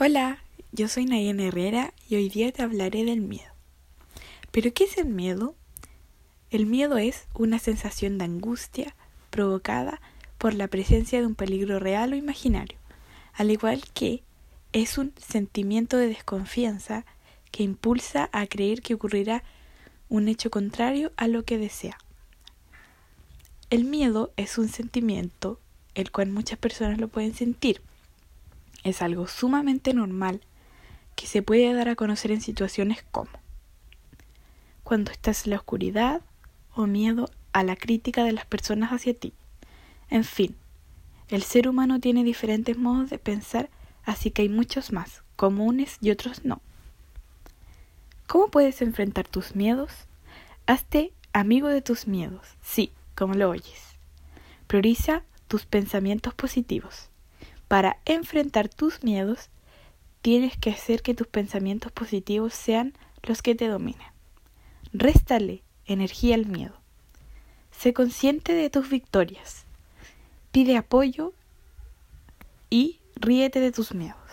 Hola, yo soy Nayen Herrera y hoy día te hablaré del miedo. ¿Pero qué es el miedo? El miedo es una sensación de angustia provocada por la presencia de un peligro real o imaginario, al igual que es un sentimiento de desconfianza que impulsa a creer que ocurrirá un hecho contrario a lo que desea. El miedo es un sentimiento el cual muchas personas lo pueden sentir es algo sumamente normal que se puede dar a conocer en situaciones como cuando estás en la oscuridad o miedo a la crítica de las personas hacia ti. En fin, el ser humano tiene diferentes modos de pensar, así que hay muchos más, comunes y otros no. ¿Cómo puedes enfrentar tus miedos? Hazte amigo de tus miedos, sí, como lo oyes. Prioriza tus pensamientos positivos. Para enfrentar tus miedos, tienes que hacer que tus pensamientos positivos sean los que te dominen. Réstale energía al miedo. Sé consciente de tus victorias. Pide apoyo y ríete de tus miedos.